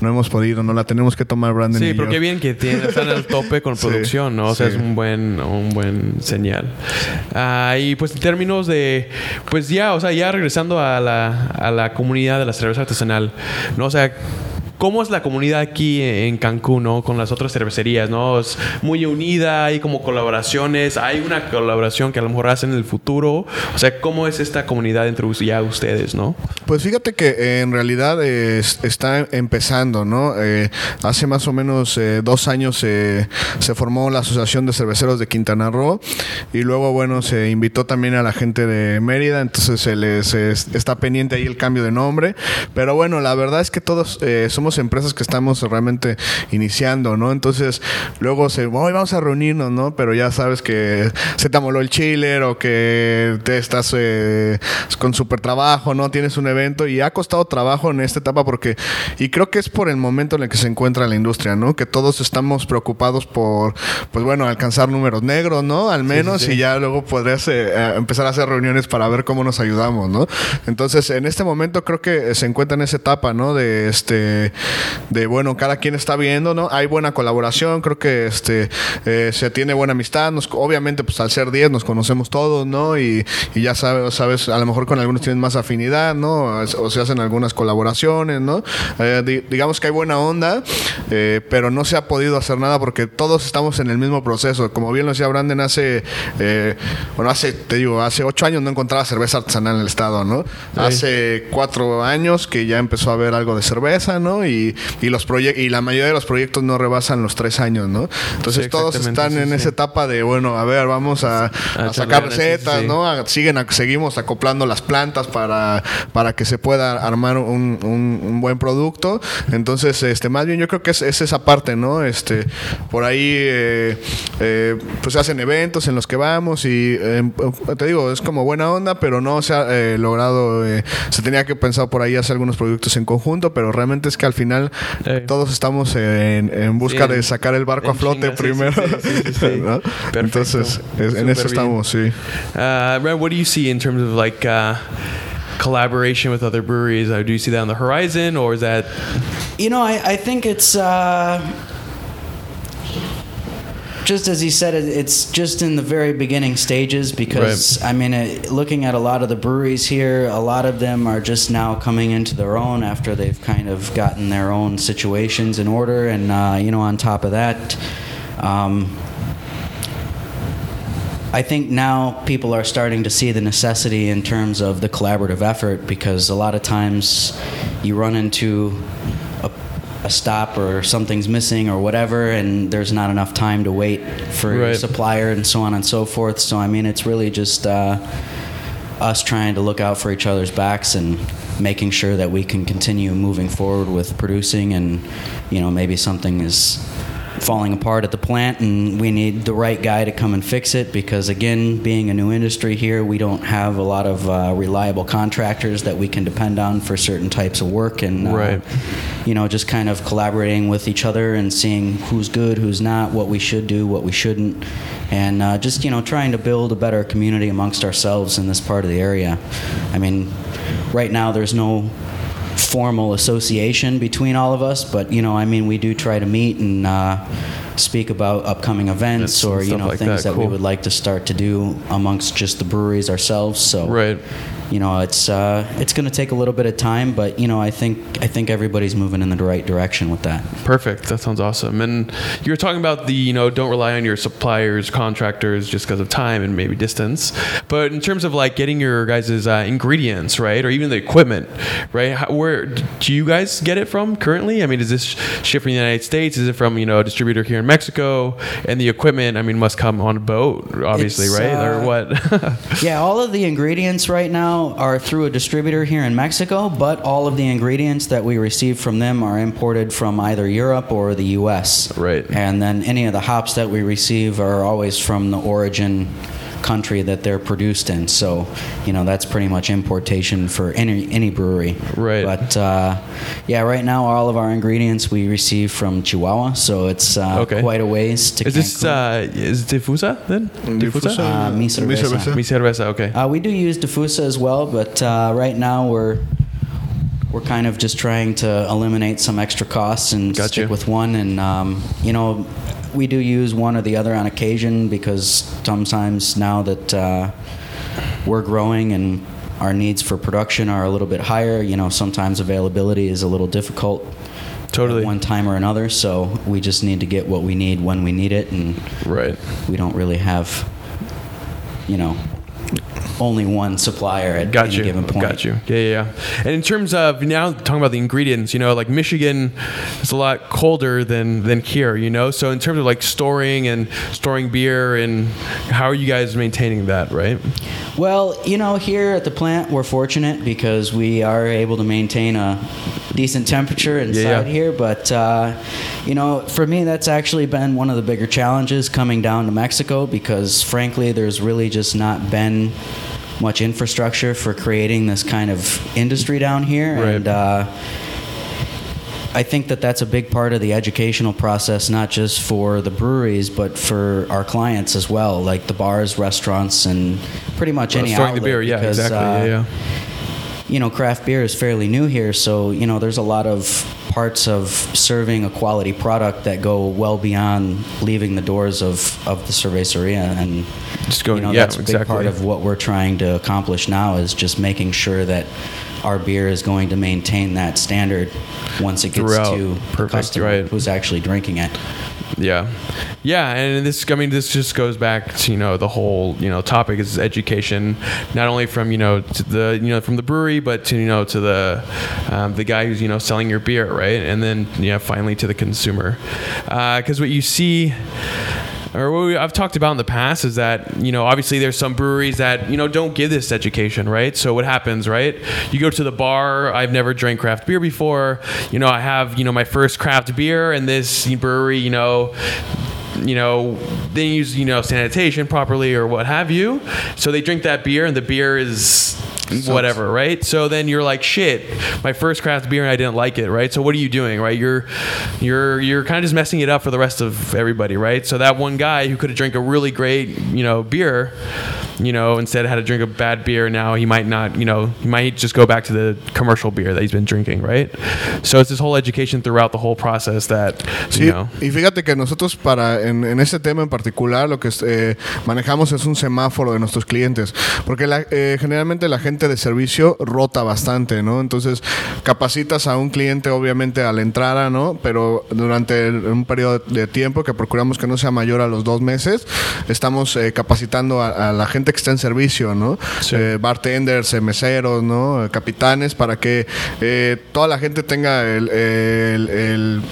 B: no hemos podido, no la tenemos que tomar Brandon.
A: Sí, pero qué bien que tiene, están al tope con producción, ¿no? O sea, es un buen, un buen señal. Ah, y pues en términos de, pues ya, o sea, ya regresando a la, a la comunidad de la cerveza artesanal, ¿no? O sea, ¿Cómo es la comunidad aquí en Cancún, ¿no? Con las otras cervecerías, ¿no? Es muy unida, hay como colaboraciones, hay una colaboración que a lo mejor hacen en el futuro. O sea, ¿cómo es esta comunidad entre ya ustedes, ¿no?
B: Pues fíjate que eh, en realidad está empezando, ¿no? Eh, hace más o menos eh, dos años se formó la Asociación de Cerveceros de Quintana Roo y luego, bueno, se invitó también a la gente de Mérida, entonces se les está pendiente ahí el cambio de nombre. Pero bueno, la verdad es que todos somos empresas que estamos realmente iniciando, ¿no? Entonces, luego se, hoy vamos a reunirnos, ¿no? Pero ya sabes que se te amoló el chiller o que te estás eh, con súper trabajo, ¿no? Tienes un evento y ha costado trabajo en esta etapa porque, y creo que es por el momento en el que se encuentra la industria, ¿no? Que todos estamos preocupados por, pues bueno, alcanzar números negros, ¿no? Al menos y ya luego podrías eh, eh, empezar a hacer reuniones para ver cómo nos ayudamos, ¿no? Entonces, en este momento creo que se encuentra en esa etapa, ¿no? De este de bueno, cada quien está viendo, ¿no? Hay buena colaboración, creo que este eh, se tiene buena amistad, nos, obviamente pues al ser 10 nos conocemos todos, ¿no? Y, ya sabes, sabes, a lo mejor con algunos tienen más afinidad, ¿no? O se hacen algunas colaboraciones, ¿no? Eh, digamos que hay buena onda, eh, pero no se ha podido hacer nada porque todos estamos en el mismo proceso. Como bien lo decía Brandon, hace, bueno, hace, te digo, hace ocho años no encontraba cerveza artesanal en el estado, ¿no? Hace cuatro años que ya empezó a haber algo de cerveza, ¿no? Y, los y la mayoría de los proyectos no rebasan los tres años, ¿no? Entonces todos están en esa etapa de, bueno, a ver, vamos a, sacar recetas, ¿no? siguen, seguimos acoplando las plantas para, para que se pueda armar un, un, buen producto. Entonces, este, más bien yo creo que es, esa parte, ¿no? Este, por ahí, eh, eh, pues se hacen eventos en los que vamos y eh, te digo, es como buena onda, pero no se ha logrado, se tenía que pensar por ahí hacer algunos productos en conjunto, pero realmente es que al final todos estamos en, en busca de sacar el barco a flote primero. ¿no? Entonces, en eso estamos, sí.
A: Uh, what do you see in terms of like uh, collaboration with other breweries? Uh, do you see that on the horizon, or is that?
C: You know, I, I think it's. Uh, just as he said, it's just in the very beginning stages because right. I mean, it, looking at a lot of the breweries here, a lot of them are just now coming into their own after they've kind of gotten their own situations in order, and uh, you know, on top of that. Um, I think now people are starting to see the necessity in terms of the collaborative effort because a lot of times you run into a stop or something's missing or whatever, and there's not enough time to wait for right. your supplier and so on and so forth. So I mean, it's really just uh, us trying to look out for each other's backs and making sure that we can continue moving forward with producing, and you know maybe something is falling apart at the plant and we need the right guy to come and fix it because again being a new industry here we don't have a lot of uh, reliable contractors that we can depend on for certain types of work and uh, right. you know just kind of collaborating with each other and seeing who's good who's not what we should do what we shouldn't and uh, just you know trying to build a better community amongst ourselves in this part of the area i mean right now there's no formal association between all of us, but you know, I mean, we do try to meet and uh, speak about upcoming events or you know like things that, that cool. we would like to start to do amongst just the breweries ourselves. So
A: right
C: you know, it's uh, it's going to take a little bit of time, but you know, I think I think everybody's moving in the right direction with that.
A: Perfect. That sounds awesome. And you were talking about the you know don't rely on your suppliers, contractors just because of time and maybe distance. But in terms of like getting your guys' uh, ingredients right, or even the equipment, right? How, where do you guys get it from currently? I mean, is this shipped from the United States? Is it from you know a distributor here in Mexico? And the equipment, I mean, must come on a boat, obviously, it's, right? Uh, or what?
C: yeah, all of the ingredients right now now are through a distributor here in Mexico, but all of the ingredients that we receive from them are imported from either Europe or the U.S.
A: Right.
C: And then any of the hops that we receive are always from the origin country that they're produced in. So, you know, that's pretty much importation for any any brewery.
A: Right.
C: But uh, yeah, right now all of our ingredients we receive from Chihuahua, so it's uh,
A: Okay.
C: quite a ways to
A: Is this uh, is Difusa then?
B: Difusa.
C: Uh, mi
B: Mi
C: cerveza.
B: cerveza.
A: Mi cerveza. Okay.
C: Uh, we do use Diffusa as well, but uh, right now we're we're kind of just trying to eliminate some extra costs and
A: Gotcha.
C: stick with one. And um, you know, we do use one or the other on occasion because sometimes now that uh, we're growing and our needs for production are a little bit higher, you know, sometimes availability is a little difficult.
A: Totally.
C: At one time or another, so we just need to get what we need when we need it, and
A: Right.
C: we don't really have, you know, only one supplier at
A: Got
C: any
A: you.
C: given point.
A: Got you. Yeah, yeah, yeah. And in terms of now talking about the ingredients, you know, like Michigan is a lot colder than than here, you know. So in terms of like storing and storing beer and how are you guys maintaining that, right?
C: Well, you know, here at the plant, we're fortunate because we are able to maintain a decent temperature inside
A: yeah.
C: here. But, uh, you know, for me, that's actually been one of the bigger challenges coming down to Mexico because, frankly, there's really just not been much infrastructure for creating this kind of industry down here.
A: Right.
C: And, uh, I think that that's a big part of the educational process, not just for the breweries, but for our clients as well, like the bars, restaurants, and pretty much any
A: storing the beer, yeah,
C: because,
A: exactly.
C: uh,
A: yeah, yeah.
C: You know, craft beer is fairly new here, so you know, there's a lot of parts of serving a quality product that go well beyond leaving the doors of, of the cerveceria, and
A: Just going-
C: you know,
A: yeah,
C: that's a big part of what we're trying to accomplish now is just making sure that our beer is going to maintain that standard once it gets
A: Throughout.
C: to the customer
A: right.
C: who's actually drinking it.
A: Yeah, yeah, and this I mean this just goes back to you know the whole you know topic is education, not only from you know to the you know from the brewery, but to you know to the um, the guy who's you know selling your beer, right, and then yeah finally to the consumer, because what you see or what we, I've talked about in the past is that you know obviously there's some breweries that you know don't give this education right? So what happens right? You go to the bar I've never drank craft beer before. You know I have you know my first craft beer and this brewery you know you know they use you know sanitation properly or what have you. So they drink that beer and the beer is whatever right? So then you're like shit my first craft beer and i didn't like it right? So what are you doing right? You're you're you're kind of just messing it up for the rest of everybody right? So that one guy who could have drank a really great you know beer you know instead had to drink a bad beer now he might not you know he might just go back to the commercial beer that he's been drinking right? So it's this whole education throughout the whole process that
B: Sí,
A: you know.
B: y fíjate que nosotros para en, en este tema en particular lo que eh, manejamos es un semáforo de nuestros clientes, porque la- eh, generalmente la gente de servicio rota bastante, ¿no? Entonces capacitas a un cliente obviamente a la entrada, ¿no? Pero durante un periodo de tiempo que procuramos que no sea mayor a los dos meses, estamos eh, capacitando a, a la gente que está en servicio, ¿no?
A: Sí.
B: Eh, bartenders, meseros, ¿no? Capitanes, para que eh, toda la gente tenga el- el- el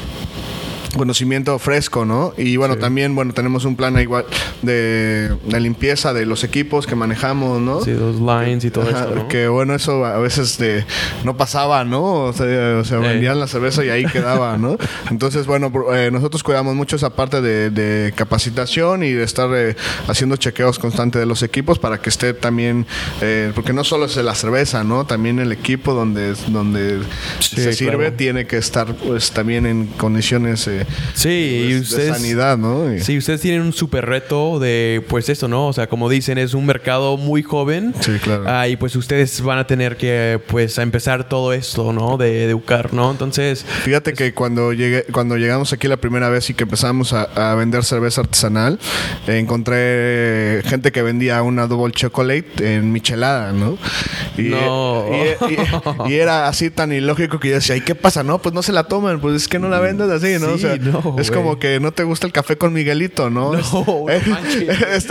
B: conocimiento fresco, ¿no? Y bueno,
A: Sí.
B: también, bueno, tenemos un plan igual de, de limpieza de los equipos que manejamos, ¿no?
A: sí, los lines y todo eso ¿no?
B: Que bueno, eso a veces de, no pasaba, ¿no? O sea, o sea, vendían la cerveza y ahí quedaba, ¿no? Entonces, bueno, eh, nosotros cuidamos mucho esa parte de, de capacitación y de estar eh, haciendo chequeos constantes de los equipos para que esté también, eh, porque no solo es la cerveza, ¿no? También el equipo donde, donde
A: Sí,
B: se sirve
A: claro.
B: tiene que estar pues también en condiciones eh,
A: Sí, y
B: de- de
A: ustedes,
B: sanidad, ¿no? Y-
A: Sí, ustedes tienen un súper reto de, pues esto, ¿no? O sea, como dicen, es un mercado muy joven.
B: Sí, claro.
A: Ah, y pues ustedes van a tener que, pues, a empezar todo esto, ¿no? De educar, ¿no? Entonces,
B: Fíjate que cuando llegué, cuando llegamos aquí la primera vez y que empezamos a, a vender cerveza artesanal, eh, encontré gente que vendía una double chocolate en michelada, ¿no? Y,
A: No.
B: y- y- y era así tan ilógico que yo decía, ¿y qué pasa? No, pues no se la toman, pues es que no la vendas así, ¿no? O
A: Sí,
B: sea,
A: no,
B: es como que no te gusta el café con Miguelito, ¿no?
A: No,
B: es,
A: no
B: es-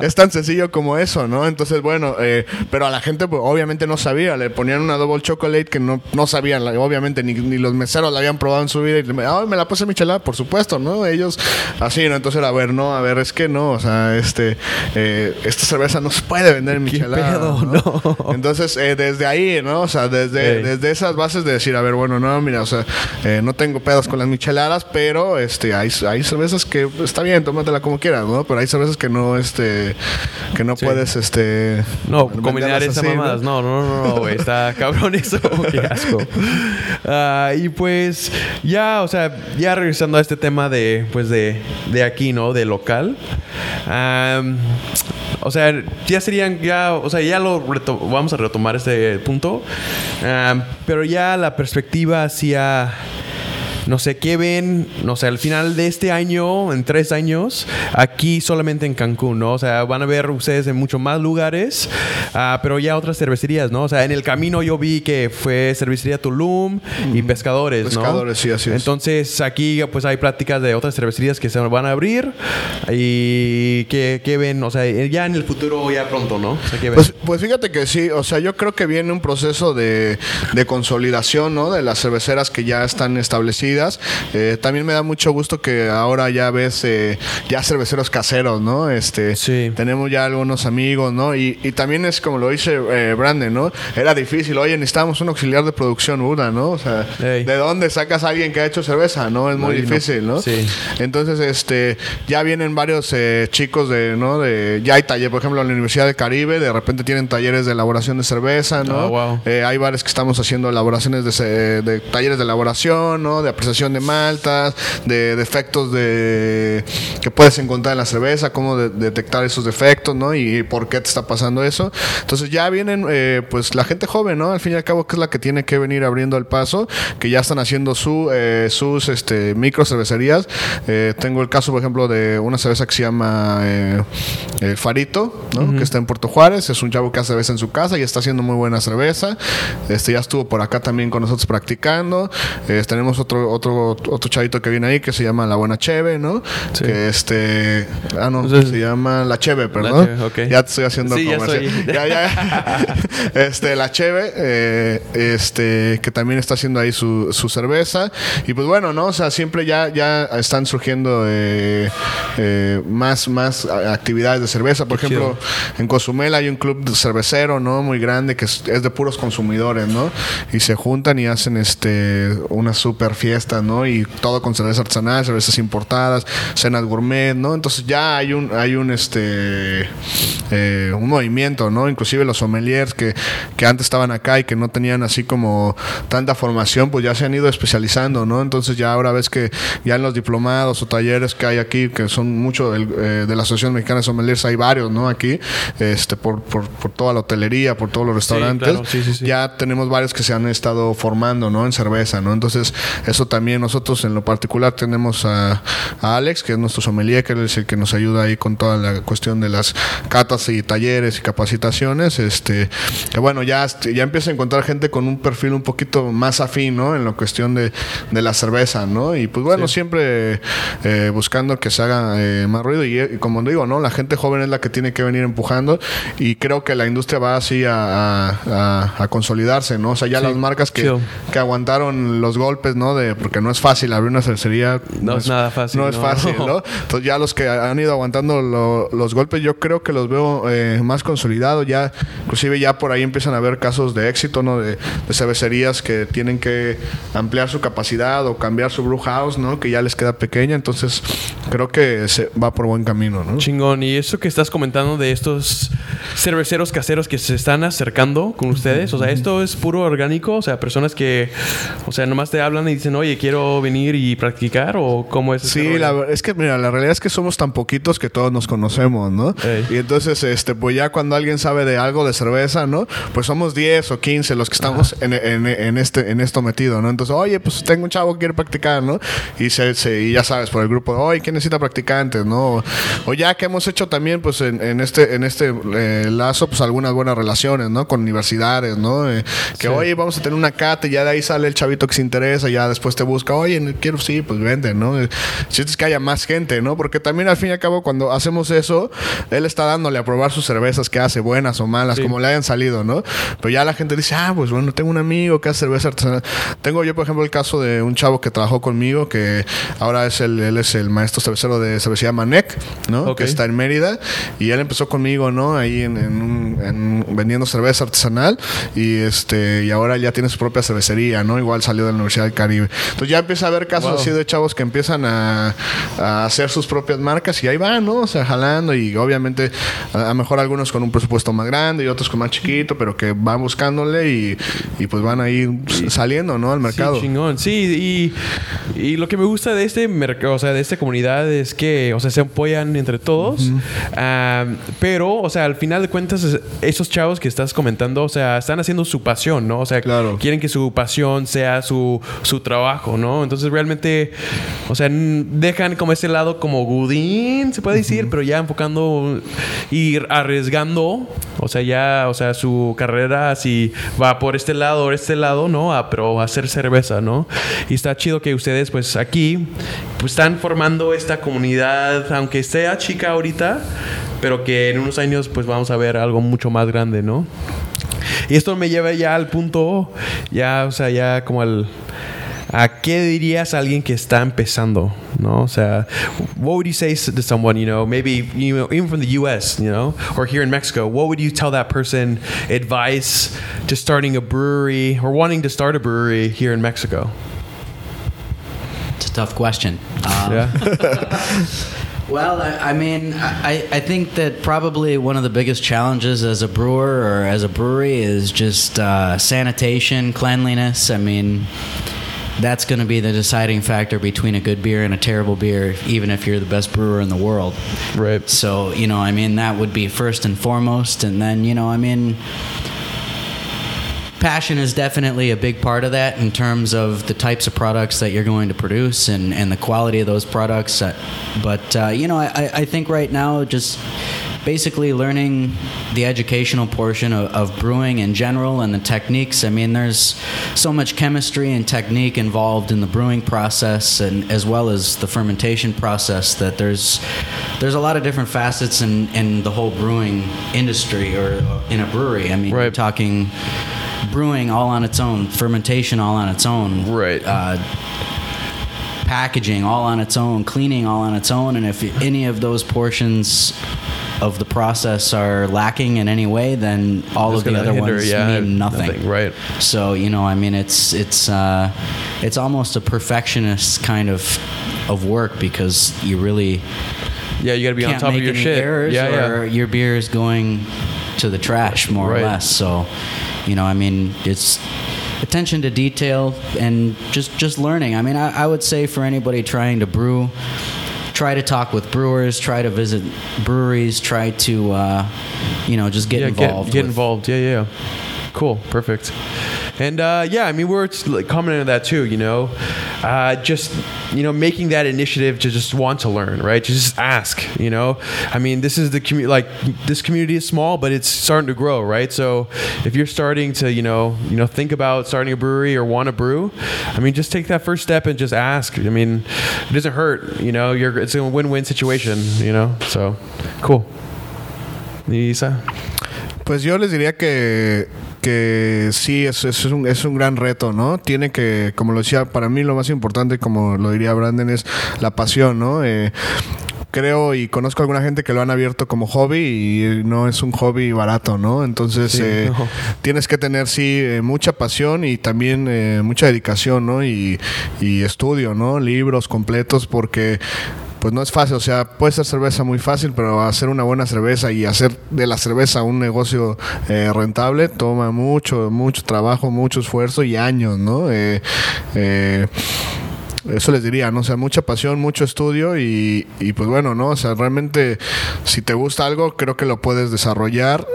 B: es- tan sencillo como eso, ¿no? Entonces, bueno, eh, pero a la gente pues, obviamente no sabía. Le ponían una double chocolate que no, no sabían, obviamente, ni, ni los meseros la habían probado en su vida. Y me, "Ay, me la puse michelada, por supuesto, ¿no? Ellos así, ¿no? Entonces, a ver, no, a ver, es que no, o sea, este, eh, esta cerveza no se puede vender en
A: ¿Qué
B: michelada.
A: pedo?
B: ¿no? Entonces, eh, desde ahí, ¿no? O sea, desde, desde esas bases de decir, a ver, bueno, no, mira, o sea, eh, no tengo pedos con las micheladas, pero este, hay, hay cervezas que está bien, tómatela como quieras, ¿no? Pero hay cervezas que no, este, que no
A: Sí.
B: puedes, este.
A: No, combinar esas mamadas. No, no, no, no, güey. Está cabrón eso. Qué asco. Ah, y pues, ya, o sea, ya regresando a este tema de, pues, de, de aquí, ¿no? De local. O sea, ya serían, ya, o sea, ya lo vamos a retomar este punto. Pero ya la perspectiva hacia no sé qué ven, no sé, al final de este año, en tres años, aquí solamente en Cancún, ¿no? O sea, van a ver ustedes en muchos más lugares, ah, pero ya otras cervecerías, ¿no? O sea, en el camino yo vi que fue cervecería Tulum y pescadores, ¿no?
B: Pescadores, sí, así es.
A: Entonces, aquí pues hay pláticas de otras cervecerías que se van a abrir y que, que ven, o sea, ya en el futuro, ya pronto, ¿no? O sea, ¿qué ven?
B: Pues, pues fíjate que sí, o sea, yo creo que viene un proceso de, de consolidación, ¿no? De las cerveceras que ya están establecidas. Eh, también me da mucho gusto que ahora ya ves eh, ya cerveceros caseros, ¿no? Este,
A: Sí.
B: tenemos ya algunos amigos, ¿no? Y, y también es como lo dice eh, Brandon, ¿no? Era difícil, oye, necesitamos un auxiliar de producción, Uda, ¿no? O sea,
A: Ey.
B: ¿de dónde sacas a alguien que ha hecho cerveza? No, es muy
A: No, y no.
B: difícil, ¿no?
A: Sí.
B: Entonces, este, ya vienen varios eh, chicos de, ¿no? De, ya hay taller, por ejemplo, en la Universidad del Caribe, de repente tienen talleres de elaboración de cerveza, ¿no?
A: Ah, wow.
B: Eh, hay bares que estamos haciendo elaboraciones de, de talleres de elaboración, ¿no? De de maltas, de defectos de que puedes encontrar en la cerveza, cómo de- detectar esos defectos, ¿no? Y, por qué te está pasando eso. Entonces ya vienen, eh, pues la gente joven, ¿no? Al fin y al cabo que es la que tiene que venir abriendo el paso, que ya están haciendo su, eh, sus, este, micro cervecerías. Eh, tengo el caso, por ejemplo, de una cerveza que se llama eh, eh, Farito, ¿no? Que está en Puerto Juárez. Es un chavo que hace cerveza en su casa y está haciendo muy buena cerveza. Este ya estuvo por acá también con nosotros practicando. Tenemos otro, otro, otro chavito que viene ahí que se llama La Buena Cheve, ¿no?
A: Sí.
B: Que este. Ah, no,
A: Entonces-
B: se llama La Cheve, perdón.
A: Cheve, ok.
B: Ya te estoy haciendo
A: Sí, ya
B: comercial.
A: estoy.
B: Ya, ya. este, La Cheve, eh, este, que también está haciendo ahí su, su cerveza. Y pues bueno, ¿no? O sea, siempre ya, ya están surgiendo eh, eh, más, más actividades de cerveza. Por
A: Qué
B: ejemplo, en Cozumel hay un club de cervecero, ¿no? Muy grande que es, es de puros consumidores, ¿no? Y se juntan y hacen este una super fiesta, ¿no? Y todo con cerveza artesanal, cervezas importadas, cenas gourmet, ¿no? Entonces ya hay un hay un este eh, un movimiento, ¿no? Inclusive los sommeliers que, que antes estaban acá y que no tenían así como tanta formación, pues ya se han ido especializando, ¿no? Entonces ya ahora ves que ya en los diplomados o talleres que hay aquí, que son mucho del- eh, de la Asociación Mexicana de Sommeliers, hay varios, ¿no? Aquí, este, por, por, por toda la hotelería, por todos los restaurantes,
A: claro, sí, sí, sí.
B: ya tenemos varios que se han estado formando, ¿no? En cerveza, ¿no? Entonces, eso también nosotros en lo particular tenemos a, a Alex, que es nuestro sommelier, que es el que nos ayuda ahí con toda la cuestión de las catas y talleres y capacitaciones, este, que bueno, ya, ya empieza a encontrar gente con un perfil un poquito más afín, ¿no? En la cuestión de, de la cerveza, ¿no? Y pues bueno,
A: Sí.
B: siempre eh, buscando que se haga eh, más ruido y, eh, como digo, ¿no? La gente joven es la que tiene que venir empujando y creo que la industria va así a, a- a- a consolidarse, ¿no? O sea, ya
A: Sí,
B: las marcas que, que aguantaron los golpes, ¿no? De, porque no es fácil abrir una cervecería.
A: No es nada fácil,
B: No es fácil, ¿no? Entonces ya los que han ido aguantando lo- los golpes, yo creo que los veo eh, más consolidados. Ya, inclusive ya por ahí empiezan a haber casos de éxito, ¿no? De, de cervecerías que tienen que ampliar su capacidad o cambiar su brew house, ¿no? Que ya les queda pequeña. Entonces creo que se va por buen camino, ¿no?
A: Chingón. Y eso que estás comentando de estos cerveceros caseros que se están acercando con ustedes, o sea, esto es puro orgánico, o sea, personas que, o sea, nomás te hablan y dicen, oye, quiero venir y practicar, o cómo es.
B: Sí, la, es que mira, la realidad es que somos tan poquitos que todos nos conocemos, ¿no?
A: Ey.
B: Y entonces, este, pues ya cuando alguien sabe de algo de cerveza, ¿no? Pues somos 10 o 15 los que estamos en, en- en este, en esto metido, ¿no? Entonces, oye, pues tengo un chavo que quiere practicar, ¿no? Y, se, se- y ya sabes, por el grupo, oye, ¿quién necesita practicantes, no? O ya que hemos hecho también, pues en, en este, en este eh, lazo, pues algunas buenas relaciones, ¿no? Con universidades, ¿no? Eh, que,
A: Sí.
B: oye, vamos a tener una cata y ya de ahí sale el chavito que se interesa, ya después te te busca, oye, quiero, sí, pues vende, ¿no? Sientes que haya más gente, ¿no? Porque también al fin y al cabo cuando hacemos eso, él está dándole a probar sus cervezas que hace, buenas o malas, como le hayan salido, ¿no? Pero ya la gente dice, ah, pues bueno, tengo un amigo que hace cerveza artesanal. Tengo yo, por ejemplo, el caso de un chavo que trabajó conmigo, que ahora es el, él es el maestro cervecero de cervecería Manek, ¿no? Que está en Mérida. Y él empezó conmigo, ¿no? Ahí en, en, vendiendo cerveza artesanal. Y este y ahora ya tiene su propia cervecería, ¿no? Igual salió de la Universidad del Caribe. Entonces ya empieza a haber casos así de chavos que empiezan a, a, hacer sus propias marcas y ahí van, ¿no? O sea, jalando y obviamente a lo mejor algunos con un presupuesto más grande y otros con más chiquito, pero que van buscándole y, y pues van a ir saliendo, ¿no? Al mercado.
A: Sí, chingón. Sí, y, y, lo que me gusta de este mercado, o sea, de esta comunidad es que, o sea, se apoyan entre todos. pero, o sea, al final de cuentas, esos chavos que estás comentando, o sea, están haciendo su pasión, ¿no? O sea, claro. quieren que su pasión sea su, su trabajo, ¿no? Entonces, realmente, o sea, dejan como ese lado como Gudín, se puede decir, pero ya enfocando y arriesgando, o sea, ya, o sea, su carrera si va por este lado o este lado, ¿no? A, pero hacer cerveza, ¿no? Y está chido que ustedes, pues aquí, pues están formando esta comunidad, aunque sea chica ahorita, pero que en unos años, pues vamos a ver algo mucho más grande, ¿no? Y esto me lleva ya al punto, ya, o sea, ya como al ¿A qué dirías a alguien que está empezando? ¿No? O sea, what would you say to someone, you know, maybe you know, even from the US, you know, or here in Mexico, what would you tell that person advice to starting a brewery or wanting to start a brewery here in Mexico?
C: It's a tough question. Um, yeah. Well, I, I mean, I, I think that probably one of the biggest challenges as a brewer or as a brewery is just uh, sanitation, cleanliness. I mean, that's going to be the deciding factor between a good beer and a terrible beer, even if you're the best brewer in the world.
A: Right.
C: So, you know, I mean, that would be first and foremost. And then, you know, I mean, passion is definitely a big part of that in terms of the types of products that you're going to produce and, and the quality of those products. But, uh, you know, I, I think right now, just basically learning the educational portion of, of, brewing in general and the techniques. I mean, there's so much chemistry and technique involved in the brewing process, and as well as the fermentation process, that there's there's a lot of different facets in, in the whole brewing industry or in a brewery. I mean, right. talking brewing all on its own, fermentation all on its own,
A: right.
C: Uh, packaging all on its own, cleaning all on its own, and if any of those portions of the process are lacking in any way, then all of the other hinder, ones yeah, mean nothing. nothing.
A: Right.
C: So you know, I mean, it's it's uh, it's almost a perfectionist kind of of work because you really
A: yeah you got to be on top of your shit.
C: Errors
A: yeah,
C: or yeah. your beer is going to the trash more right. or less. So you know, I mean, it's attention to detail and just just learning. I mean, I, I would say for anybody trying to brew try to talk with brewers, try to visit breweries, try to, uh, you know, just get
A: yeah,
C: involved.
A: Get, get involved. Yeah, yeah. Cool. Perfect. And uh, yeah, I mean, we're commenting on that too. You know, uh, just you know, making that initiative to just want to learn, right? To just ask. You know, I mean, this is the community. Like this community is small, but it's starting to grow, right? So if you're starting to, you know, you know, think about starting a brewery or want to brew, I mean, just take that first step and just ask. I mean, it doesn't hurt. You know, you're it's a win-win situation. You know, so cool. Lisa.
B: Pues yo les diría que que sí, es, es, un, es un gran reto, ¿no? Tiene que, como lo decía, para mí lo más importante, como lo diría Brandon, es la pasión, ¿no? Eh, creo y conozco a alguna gente que lo han abierto como hobby y no es un hobby barato, ¿no? Entonces eh, tienes que tener sí eh, mucha pasión y también mucha dedicación, ¿no? Y, y, estudio, ¿no? Libros completos porque pues no es fácil. O sea, puede ser cerveza muy fácil, pero hacer una buena cerveza y hacer de la cerveza un negocio eh, rentable toma mucho, mucho trabajo, mucho esfuerzo y años, ¿no? Eh, eh, eso les diría, ¿no? O sea, mucha pasión, mucho estudio y, y, pues bueno, ¿no? O sea, realmente si te gusta algo, creo que lo puedes desarrollar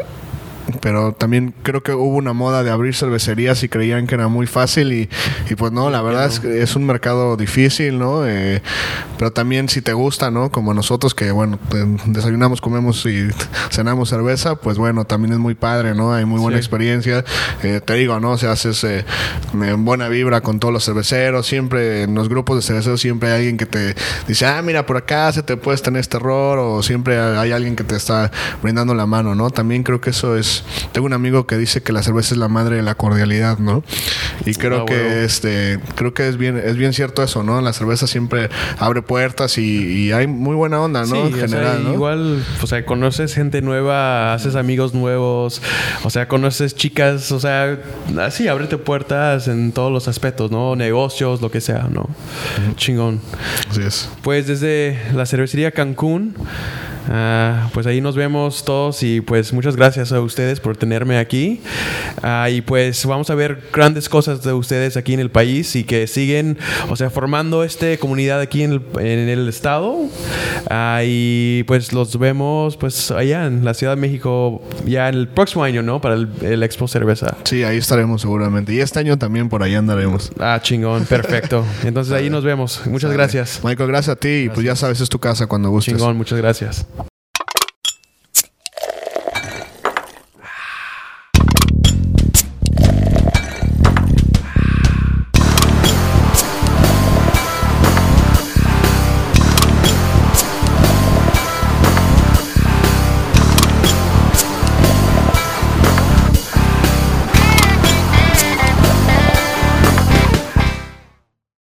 B: pero también creo que hubo una moda de abrir cervecerías y creían que era muy fácil y, y pues no, la verdad es que es un mercado difícil, ¿no? Eh, pero también si te gusta, ¿no? Como nosotros que, bueno, desayunamos, comemos y cenamos cerveza, pues bueno, también es muy padre, ¿no? Hay muy buena
A: Sí.
B: experiencia. Eh, te digo, ¿no? O sea, haces eh, eh, buena vibra con todos los cerveceros. Siempre en los grupos de cerveceros siempre hay alguien que te dice, ah, mira, por acá se te puede tener este error o siempre hay alguien que te está brindando la mano, ¿no? También creo que eso es... Tengo un amigo que dice que la cerveza es la madre de la cordialidad, ¿no? Y creo
A: Ah,
B: que este creo que es bien es bien cierto eso, ¿no? La cerveza siempre abre puertas y, y hay muy buena onda, ¿no?
A: Sí,
B: en
A: o sea,
B: general, ¿no?
A: igual, o sea, conoces gente nueva, haces amigos nuevos, o sea, conoces chicas, o sea, así, ábrete puertas en todos los aspectos, ¿no? Negocios, lo que sea, ¿no? Chingón.
B: Así es.
A: Pues desde la cervecería Cancún, ah, pues ahí nos vemos todos y pues muchas gracias a ustedes por tenerme aquí. Ah, y pues vamos a ver grandes cosas de ustedes aquí en el país y que siguen, o sea, formando esta comunidad aquí en el, en el estado. Ah, y pues los vemos pues allá en la Ciudad de México ya en el próximo año, ¿no? Para el, el Expo Cerveza.
B: Sí, ahí estaremos seguramente. Y este año también por ahí andaremos.
A: Ah, chingón, perfecto. Entonces ahí nos vemos. Muchas gracias.
B: Michael, gracias a ti y pues ya sabes, es tu casa cuando gustes.
A: Chingón, muchas gracias.